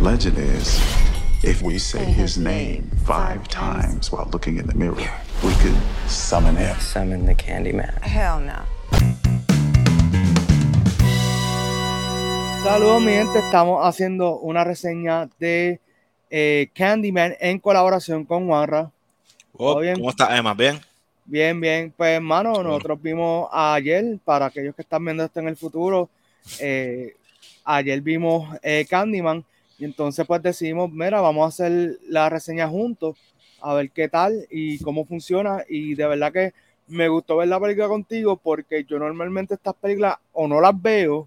legend is if we say his name five times while looking in the mirror, we could summon him. Summon the Candyman. Hell no. Saludos, mi gente. Estamos haciendo una reseña de eh, Candyman en colaboración con Juanra. Oh, bien? ¿Cómo estás, Emma? ¿Bien? Bien, bien. Pues, hermano, nosotros vimos ayer, para aquellos que están viendo esto en el futuro, eh, ayer vimos eh, Candyman y entonces pues decidimos, mira, vamos a hacer la reseña juntos, a ver qué tal y cómo funciona. Y de verdad que me gustó ver la película contigo porque yo normalmente estas películas o no las veo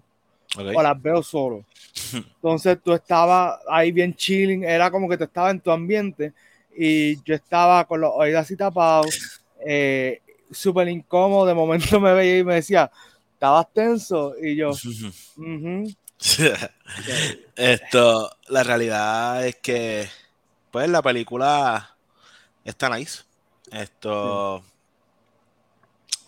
o las veo solo. Entonces tú estabas ahí bien chilling, era como que tú estabas en tu ambiente y yo estaba con los oídos así tapados, eh, súper incómodo, de momento me veía y me decía, estabas tenso y yo. Esto, la realidad es que, pues, la película está nice. Esto,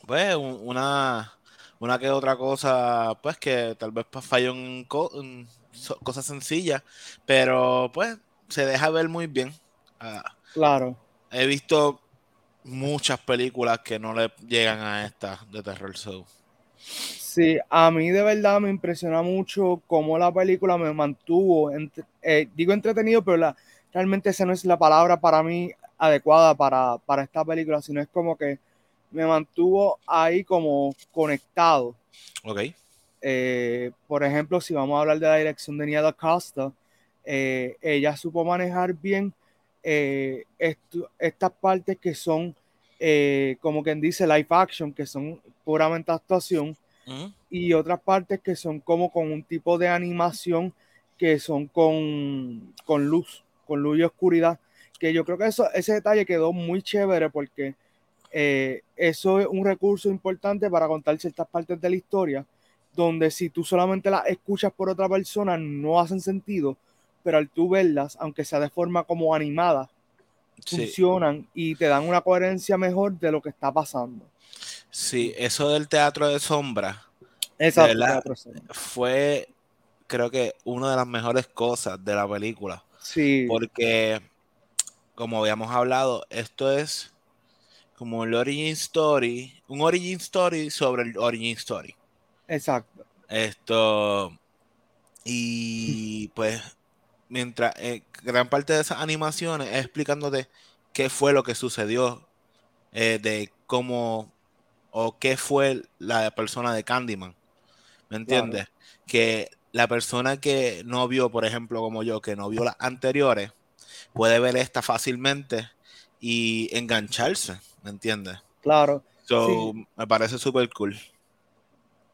pues, un- una, una que otra cosa, pues, que tal vez pues, falló en, co- en so- cosas sencillas, pero, pues, se deja ver muy bien. Ah, claro. he visto muchas películas que no le llegan a esta de terror. So. Sí, a mí de verdad me impresiona mucho cómo la película me mantuvo, entre- eh, digo entretenido, pero la- realmente esa no es la palabra para mí adecuada para, para esta película, sino es como que me mantuvo ahí como conectado. Ok. Eh, por ejemplo, si vamos a hablar de la dirección de Nia Da Costa, eh, ella supo manejar bien eh, estas partes que son, eh, como quien dice, live action, que son puramente actuación, y otras partes que son como con un tipo de animación que son con, con luz, con luz y oscuridad, que yo creo que eso, ese detalle quedó muy chévere porque eh, eso es un recurso importante para contar ciertas partes de la historia, donde si tú solamente las escuchas por otra persona no hacen sentido, pero al tú verlas, aunque sea de forma como animada, Sí. funcionan y te dan una coherencia mejor de lo que está pasando. Sí, eso del teatro de sombra Exacto. verdad. teatro fue, creo que, una de las mejores cosas de la película. Sí, Porque, como habíamos hablado, esto es como el origin story, un origin story sobre el origin story. exacto. Esto, y pues, mientras eh, gran parte de esas animaciones es explicándote qué fue lo que sucedió, eh, de cómo o qué fue la persona de Candyman. ¿Me entiendes? Que la persona que no vio, por ejemplo, como yo, que no vio las anteriores, puede ver esta fácilmente y engancharse, ¿me entiendes? Claro. So, me parece súper cool.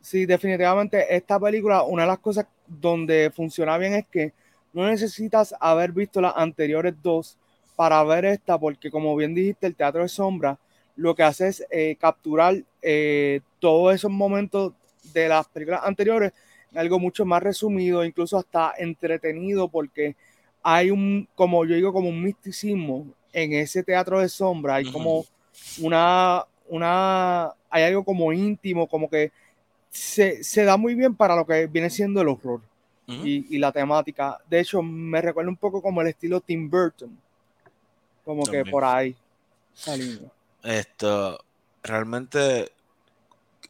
Sí, definitivamente esta película, una de las cosas donde funciona bien es que no necesitas haber visto las anteriores dos para ver esta, porque como bien dijiste, el teatro de sombra lo que hace es eh, capturar eh, todos esos momentos de las películas anteriores algo mucho más resumido, incluso hasta entretenido, porque hay un, como yo digo, como un misticismo en ese teatro de sombra, hay como una, una, hay algo como íntimo, como que se, se da muy bien para lo que viene siendo el horror Y, y la temática. De hecho, me recuerda un poco como el estilo Tim Burton, como que por ahí línea. Esto, realmente,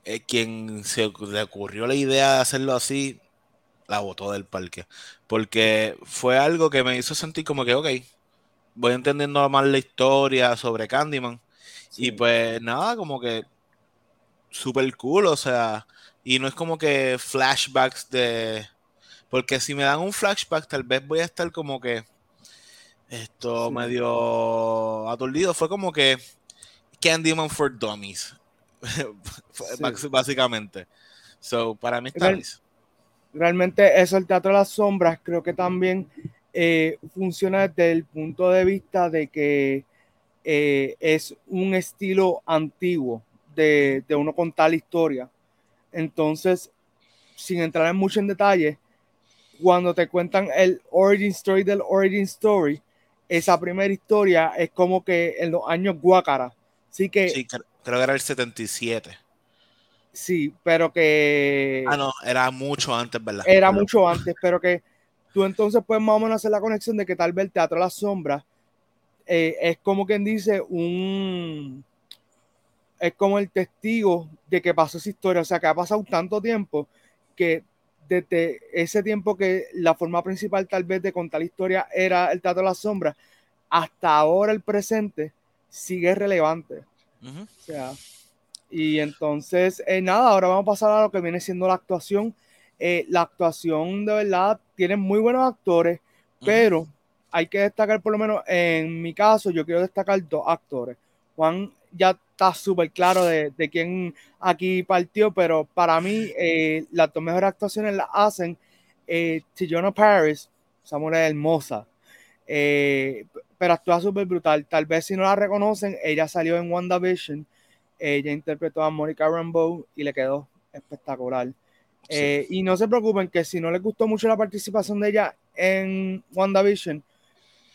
eh, quien se le ocurrió la idea de hacerlo así, la botó del parque. Porque fue algo que me hizo sentir como que, ok, voy entendiendo más la historia sobre Candyman. Sí. Y pues nada, como que super cool, o sea, y no es como que flashbacks de... Porque si me dan un flashback, tal vez voy a estar como que esto Sí. medio aturdido. Fue como que Candyman for Dummies, Sí. básicamente. So, para mí está Real- nice. realmente eso, el teatro de las sombras, creo que también eh, funciona desde el punto de vista de que eh, es un estilo antiguo de, de uno contar la historia. Entonces, sin entrar en mucho en detalle, cuando te cuentan el origin story del origin story, esa primera historia es como que en los años guácara. Así que Sí, cre- creo que era el 77. sí, pero que Ah, no, era mucho antes, ¿verdad? era mucho antes, pero que tú entonces puedes más o menos hacer la conexión de que tal vez el Teatro de las Sombras eh, es como quien dice un... Es como el testigo de que pasó esa historia, o sea, que ha pasado tanto tiempo que desde ese tiempo que la forma principal tal vez de contar la historia era el Teatro de las Sombras, hasta ahora el presente sigue relevante. O sea, y entonces, eh, nada, ahora vamos a pasar a lo que viene siendo la actuación. Eh, la actuación de verdad tiene muy buenos actores, pero hay que destacar por lo menos en mi caso, yo quiero destacar dos actores. Juan ya está súper claro de, de, quién aquí partió, pero para mí eh, las dos mejores actuaciones las hacen eh, Paris, esa mujer hermosa, eh, pero actúa súper brutal. Tal vez si no la reconocen, ella salió en WandaVision, ella interpretó a Monica Rambeau y le quedó espectacular. Eh, y no se preocupen que si no les gustó mucho la participación de ella en WandaVision,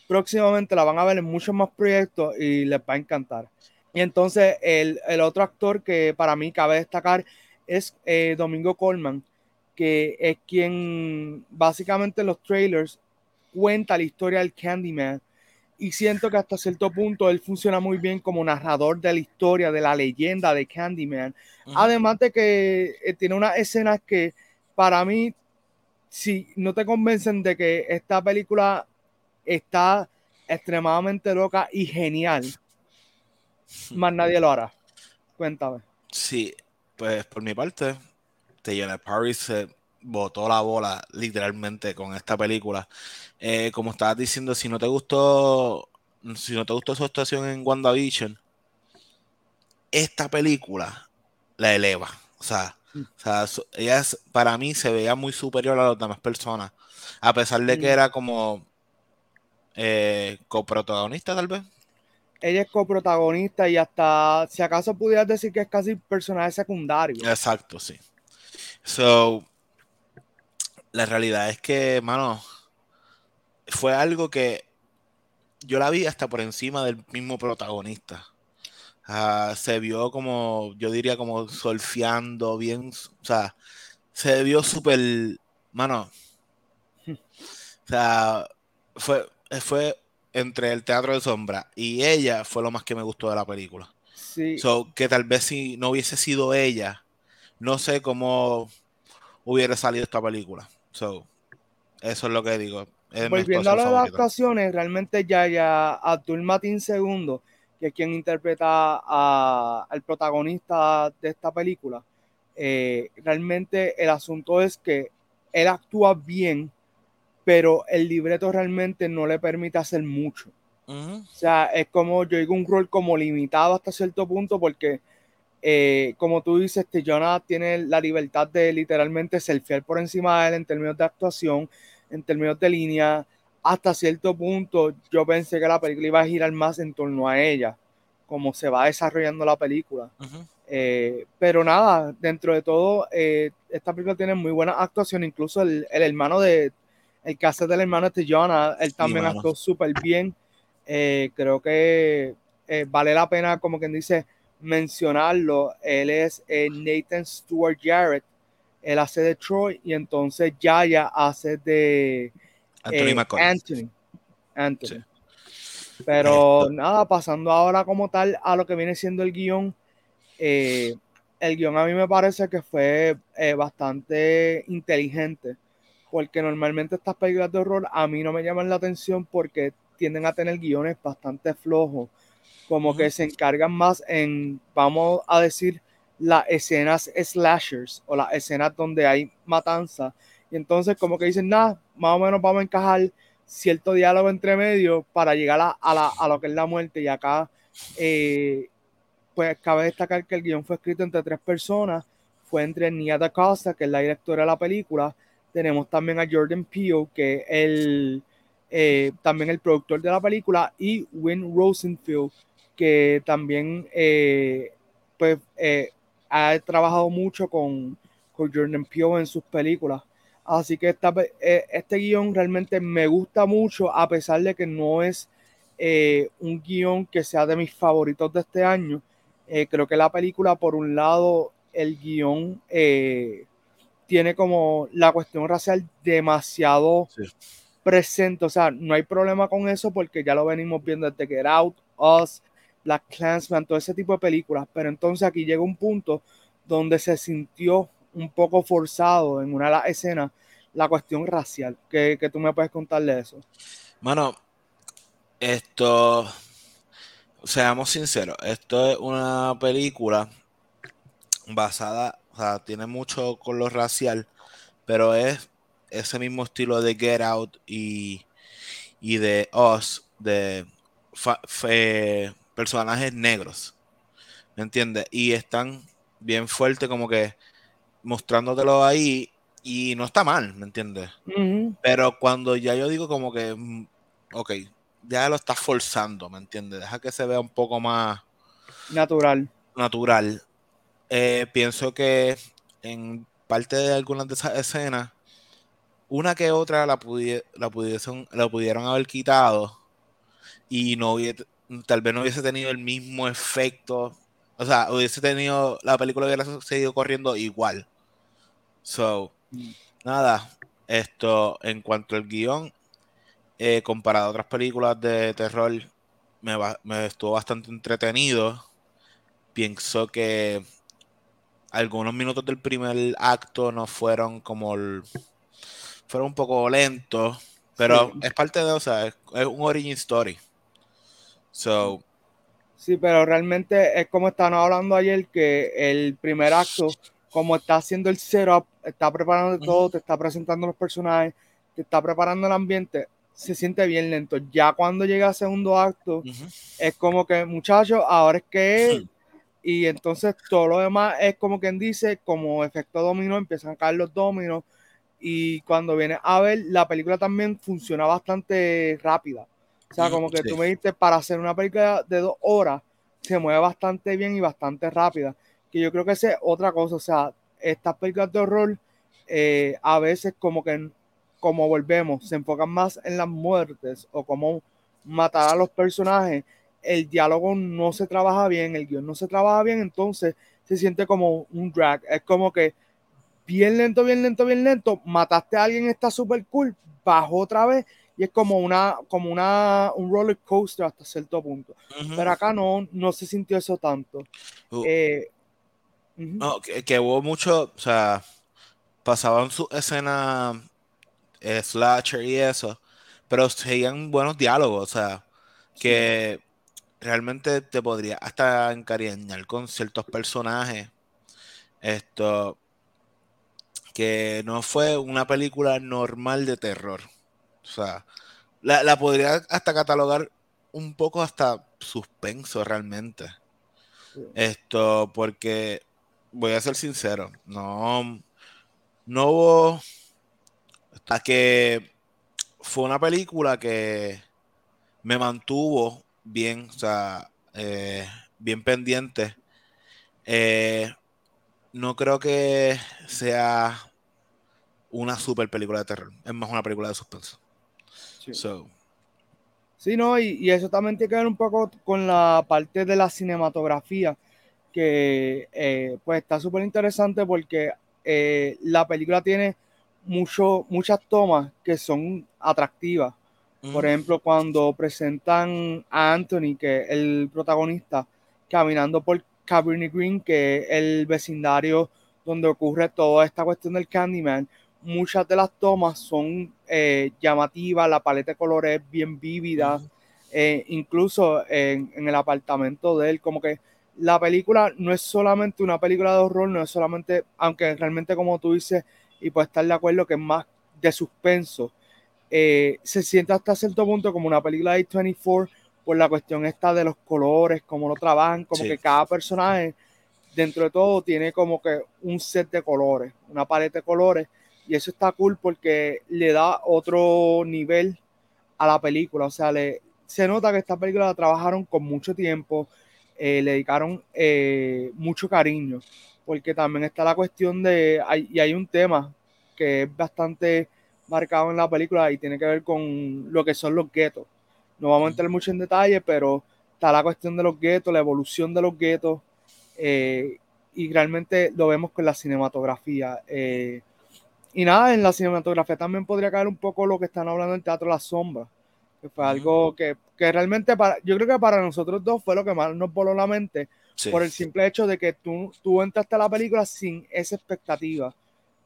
próximamente la van a ver en muchos más proyectos y les va a encantar. Y entonces el, el otro actor que para mí cabe destacar es eh, Domingo Colman, que es quien básicamente en los trailers cuenta la historia del Candyman y siento que hasta cierto punto él funciona muy bien como narrador de la historia, de la leyenda de Candyman. Además de que eh, tiene unas escenas que para mí, si no te convencen de que esta película está extremadamente loca y genial, más nadie lo hará. Cuéntame. Sí, pues por mi parte, Teyana Paris se botó la bola literalmente con esta película. Eh, como estabas diciendo, si no te gustó, si no te gustó su actuación en WandaVision, esta película la eleva. O sea, mm. ella para mí se veía muy superior a las demás personas. A pesar de que mm. era como eh, coprotagonista, tal vez. Ella es coprotagonista y hasta, si acaso pudieras decir que es casi personaje secundario. Exacto, sí. So, la realidad es que, mano, fue algo que yo la vi hasta por encima del mismo protagonista. Ah, se vio como, yo diría como solfeando bien, o sea, se vio súper, mano, o sea, fue, fue entre el teatro de sombra y ella fue lo más que me gustó de la película. Sí. So, que tal vez si no hubiese sido ella, no sé cómo hubiera salido esta película. So, eso es lo que digo. Volviendo a las actuaciones, realmente ya, ya Abdul Matin II, que es quien interpreta al protagonista de esta película, eh, realmente el asunto es que él actúa bien, pero el libreto realmente no le permite hacer mucho. O sea, es como yo digo un rol como limitado hasta cierto punto porque eh, como tú dices, Jonah tiene la libertad de literalmente ser fiel por encima de él en términos de actuación, en términos de línea. Hasta cierto punto, yo pensé que la película iba a girar más en torno a ella, como se va desarrollando la película. Eh, pero nada, dentro de todo, eh, esta película tiene muy buena actuación. Incluso el, hermano de, el hace del hermano de Jonah, él también actuó súper bien. creo que vale la pena, como quien dice, mencionarlo, él es eh, Nathan Stewart Jarrett, él hace de Troy y entonces Yaya hace de Anthony, eh, Anthony. Pero nada, pasando ahora como tal a lo que viene siendo el guion, eh, el guion a mí me parece que fue bastante inteligente, porque normalmente estas películas de horror a mí no me llaman la atención porque tienden a tener guiones bastante flojos como que se encargan más en, vamos a decir, las escenas slashers o las escenas donde hay matanza. Y entonces como que dicen, nada, más o menos vamos a encajar cierto diálogo entre medio para llegar a, a, lo que es la muerte. Y acá, eh, pues cabe destacar que el guion fue escrito entre tres personas. Fue entre Nia Da Costa, que es la directora de la película. Tenemos también a Jordan Peele, que es el, eh, también el productor de la película, y Win Rosenfield, que también eh, pues, eh, ha trabajado mucho con, con Jordan Peele en sus películas. Así que este guion realmente me gusta mucho, a pesar de que no es un guion que sea de mis favoritos de este año. creo que la película, por un lado, el guion tiene como la cuestión racial demasiado Sí. presente. O sea, no hay problema con eso porque ya lo venimos viendo desde Get Out, Us, Black Clansman, todo ese tipo de películas. Pero entonces aquí llega un punto donde se sintió un poco forzado en una de las escenas la cuestión racial. que que tú me puedes contar de eso? Mano, esto, seamos sinceros, esto es una película basada, o sea, tiene mucho con lo racial, pero es ese mismo estilo de Get Out y, y de Us, de fa- fe- personajes negros, ¿me entiendes? Y están bien fuertes como que mostrándotelo ahí y no está mal, ¿me entiendes? Pero cuando ya yo digo como que, mm, ok, ya lo estás forzando, ¿me entiendes? Deja que se vea un poco más Natural. natural. Eh, pienso que en parte de algunas de esas escenas, una que otra la, pudie- la, pudiesen, la pudieron haber quitado y no hubiese, tal vez no hubiese tenido el mismo efecto. O sea, hubiese tenido, la película hubiera seguido corriendo igual. So, nada, esto en cuanto al guion, eh, comparado a otras películas de terror, me, me estuvo bastante entretenido. Pienso que algunos minutos del primer acto no fueron como el- fueron un poco lentos, pero Sí. es parte de, o sea, es, es un origin story. So, Sí, pero realmente es como estábamos hablando ayer, que el primer acto, como está haciendo el setup, está preparando todo, te está presentando los personajes, te está preparando el ambiente, se siente bien lento. Ya cuando llega al segundo acto, es como que, muchachos, ahora es que. y entonces todo lo demás es como quien dice, como efecto dominó, empiezan a caer los dominos, y cuando vienes a ver, la película también funciona bastante rápida. O sea, Ujú, como que sí. tú me dijiste, para hacer una película de dos horas, se mueve bastante bien y bastante rápida. Que yo creo que esa es otra cosa. O sea, estas películas de horror, eh, a veces como que, como volvemos, se enfocan más en las muertes o cómo matar a los personajes. El diálogo no se trabaja bien, el guion no se trabaja bien, entonces se siente como un drag. Es como que bien lento, bien lento, bien lento, mataste a alguien, está súper cool, bajó otra vez y es como una, como una, un roller coaster hasta cierto punto. Pero acá no, no se sintió eso tanto. Uh, Eh, no, que, que hubo mucho, o sea, pasaban su escena eh, slasher y eso, pero seguían buenos diálogos, o sea, que realmente te podría hasta encariñar con ciertos personajes. Esto, que no fue una película normal de terror. O sea, la, la podría hasta catalogar un poco hasta suspenso realmente. Esto, porque voy a ser sincero, no, no hubo hasta que fue una película que me mantuvo bien, o sea, eh, bien pendiente. Eh, no creo que sea una super película de terror, es más una película de suspenso. sí. So, Sí, no, y, y eso también tiene que ver un poco con la parte de la cinematografía, que eh, pues está súper interesante porque eh, la película tiene mucho, muchas tomas que son atractivas. Por ejemplo, cuando presentan a Anthony, que es el protagonista, caminando por Cabrini Green, que es el vecindario donde ocurre toda esta cuestión del Candyman, muchas de las tomas son eh, llamativas, la paleta de colores es bien vívida, eh, incluso en, en el apartamento de él, como que la película no es solamente una película de horror, no es solamente, aunque realmente como tú dices, y puedes estar de acuerdo que es más de suspenso, eh, se siente hasta cierto punto como una película de 24 por la cuestión esta de los colores, cómo lo trabajan, como Sí. que cada personaje dentro de todo tiene como que un set de colores, una paleta de colores, y eso está cool porque le da otro nivel a la película, o sea, le, se nota que esta película la trabajaron con mucho tiempo, eh, le dedicaron eh, mucho cariño, porque también está la cuestión de, hay, y hay un tema que es bastante marcado en la película y tiene que ver con lo que son los guetos. No vamos a entrar mucho en detalle, pero está la cuestión de los guetos, la evolución de los guetos, eh, y realmente lo vemos con la cinematografía. Eh, y nada, en la cinematografía también podría caer un poco lo que están hablando en Teatro La Sombra, que fue algo que, que, realmente para, yo creo que para nosotros dos fue lo que más nos voló la mente, por el simple hecho de que tú, tú entraste a la película sin esa expectativa.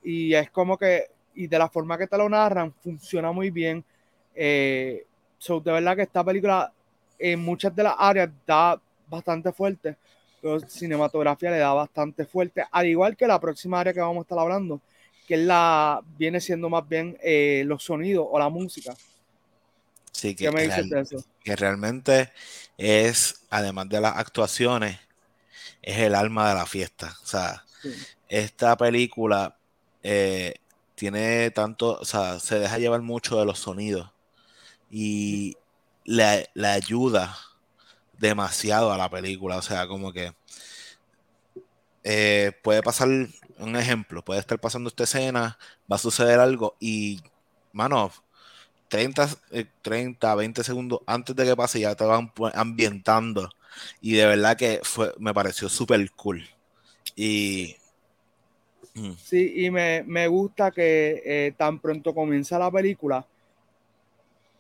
Y es como que, y de la forma que te lo narran, funciona muy bien. Eh, de verdad que esta película en muchas de las áreas da bastante fuerte, pero cinematografía le da bastante fuerte, al igual que la próxima área que vamos a estar hablando, que es la viene siendo más bien eh, los sonidos o la música. Sí, que, me dices de eso? que realmente es, además de las actuaciones, es el alma de la fiesta. O sea, esta película eh, tiene tanto, o sea, se deja llevar mucho de los sonidos y le, ayuda demasiado a la película. O sea, como que eh, puede pasar un ejemplo, puede estar pasando esta escena, va a suceder algo y, mano, 30, 30 20 segundos antes de que pase ya te van ambientando y de verdad que fue, me pareció súper cool. Y. Mm. Sí, y me, gusta que eh, tan pronto comienza la película,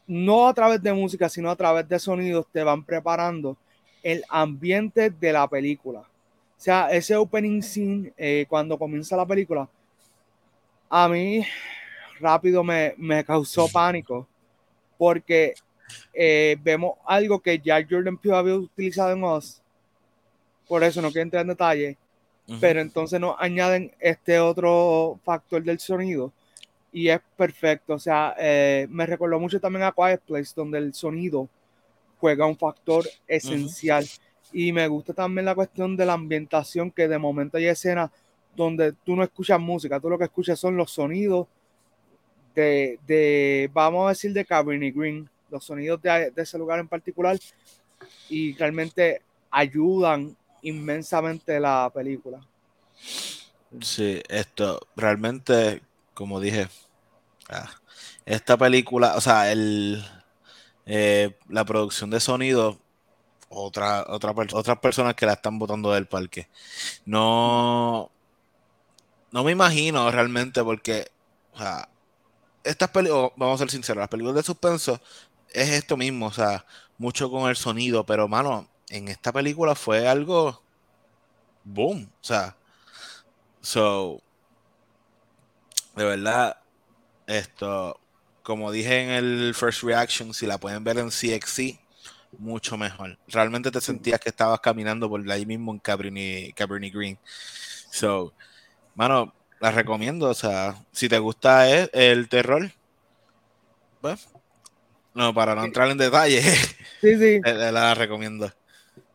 no a través de música, sino a través de sonidos, te van preparando el ambiente de la película. O sea, ese opening scene, eh, cuando comienza la película, a mí rápido me, me causó pánico, porque eh, vemos algo que ya Jordan Peele había utilizado en Oz. Por eso no quiero entrar en detalle. Pero entonces nos añaden este otro factor del sonido. Y es perfecto. O sea, eh, me recordó mucho también a Quiet Place, donde el sonido juega un factor esencial. Y me gusta también la cuestión de la ambientación, que de momento hay escenas donde tú no escuchas música, tú lo que escuchas son los sonidos de, de vamos a decir, de Cabernet Green, los sonidos de, ese lugar en particular y realmente ayudan inmensamente la película. Sí, esto realmente, como dije, ah, esta película, o sea, el, eh, la producción de sonido, otra, otra, otras personas que la están botando del parque. No, no me imagino realmente porque, estas películas, vamos a ser sinceros, las películas de suspenso es esto mismo, o sea, mucho con el sonido, pero mano, en esta película fue algo boom, o sea, so de verdad esto como dije en el first reaction, si la pueden ver en CXC, mucho mejor. Realmente te sentías que estabas caminando por ahí mismo en Cabernet, Cabernet Green. So, mano, la recomiendo. O sea, si te gusta el, el terror, pues no, para no entrar en detalle, sí, sí. la recomiendo.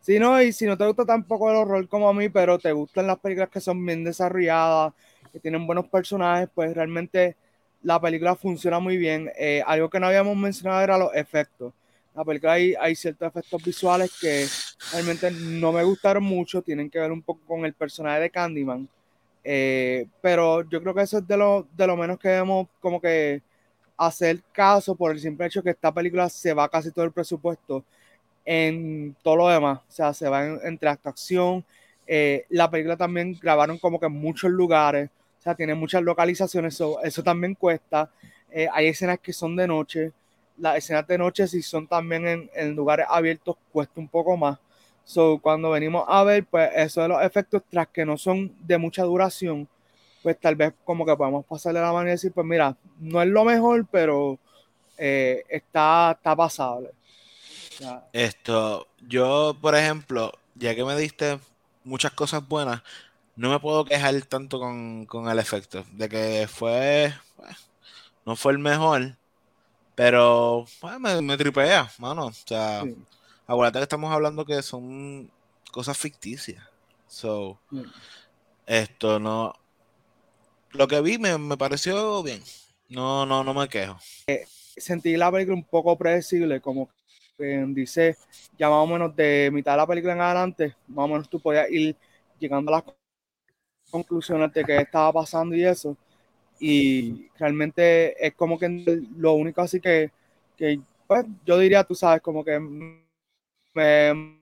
Sí, no, y si no te gusta tampoco el horror como a mí, pero te gustan las películas que son bien desarrolladas, que tienen buenos personajes, pues realmente la película funciona muy bien. Eh, algo que no habíamos mencionado era los efectos. La película hay, ciertos efectos visuales que realmente no me gustaron mucho, tienen que ver un poco con el personaje de Candyman. Eh, pero yo creo que eso es de lo, de lo menos que vemos como que hacer caso por el simple hecho que esta película se va casi todo el presupuesto en todo lo demás. O sea, se va entre esta acción. Eh, la película también grabaron como que en muchos lugares. O sea, tiene muchas localizaciones. eso también cuesta. Eh, hay escenas que son de noche. Las escenas de noche, si son también en, en lugares abiertos, cuesta un poco más. So, cuando venimos a ver, pues eso de los efectos, tras que no son de mucha duración, pues tal vez como que podemos pasarle la mano y decir, pues mira, no es lo mejor, pero eh, está, está pasable. Esto, yo, por ejemplo, ya que me diste muchas cosas buenas, no me puedo quejar tanto con, el efecto, de que fue, no fue el mejor, pero me, me, tripea, mano. O sea, acuérdate que estamos hablando que son cosas ficticias. So, esto no, lo que vi me, me, pareció bien. No, no, no me quejo. Eh, sentí la película un poco predecible, como que dice, ya más o menos de mitad de la película en adelante, más o menos tú podías ir llegando a las conclusiones de qué estaba pasando y eso. Y realmente es como que lo único así que, que pues yo diría, tú sabes, como que me,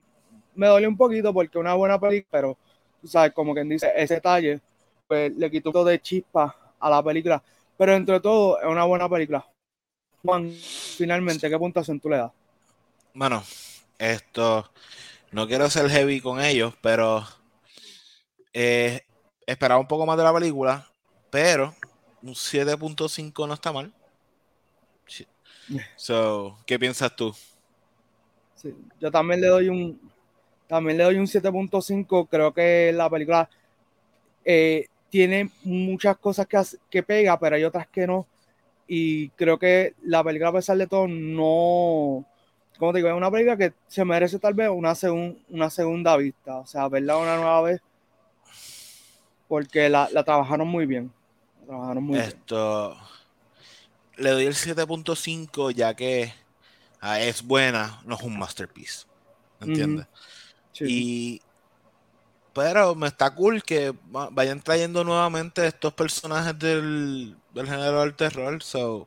me dolió un poquito porque una buena película, pero tú sabes, como quien dice, ese detalle pues le quitó un de chispa a la película. Pero entre todo, es una buena película. Juan, finalmente, ¿qué puntuación tú le das? Bueno, esto, no quiero ser heavy con ellos, pero eh, esperaba un poco más de la película, pero un 7.5 no está mal. So, ¿qué piensas tú? Sí, yo también le doy un también le doy un 7.5. Creo que la película eh, tiene muchas cosas que, que pega, pero hay otras que no. Y creo que la película, a pesar de todo, no. Como te digo, es una película que se merece tal vez una, una segunda vista. O sea, verla una nueva vez. Porque la, trabajaron muy bien. trabajaron muy Esto. Le doy el 7.5 ya que ah, es buena, no es un masterpiece. ¿Entiendes? Y pero me está cool que vayan trayendo nuevamente estos personajes del, del género del terror. So,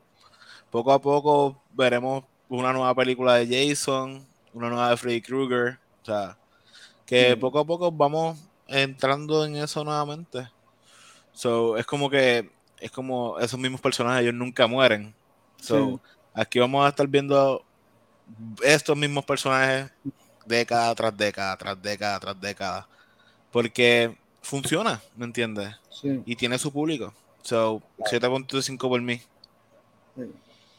poco a poco veremos una nueva película de Jason, una nueva de Freddy Krueger. O sea, que poco a poco vamos entrando en eso nuevamente. So, es como que es como esos mismos personajes, ellos nunca mueren. So, aquí vamos a estar viendo estos mismos personajes década tras década, tras década, tras década. Porque funciona, ¿me entiendes? Sí. Y tiene su público. So, 7.5 por mí.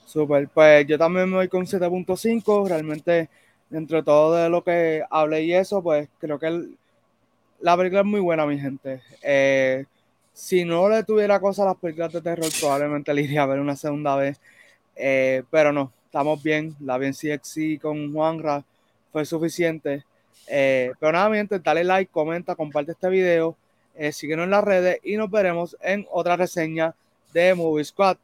Super, pues yo también me voy con 7.5. Realmente, dentro de todo de lo que hablé y eso, pues creo que la película es muy buena, mi gente. Eh, si no le tuviera cosa a las películas de terror, probablemente le iría a ver una segunda vez. Eh, pero no, estamos bien. La bien CXC con Juanra fue suficiente. Eh, pero nada, mi dale like, comenta, comparte este video, síguenos en las redes y nos veremos en otra reseña de Movie Squad.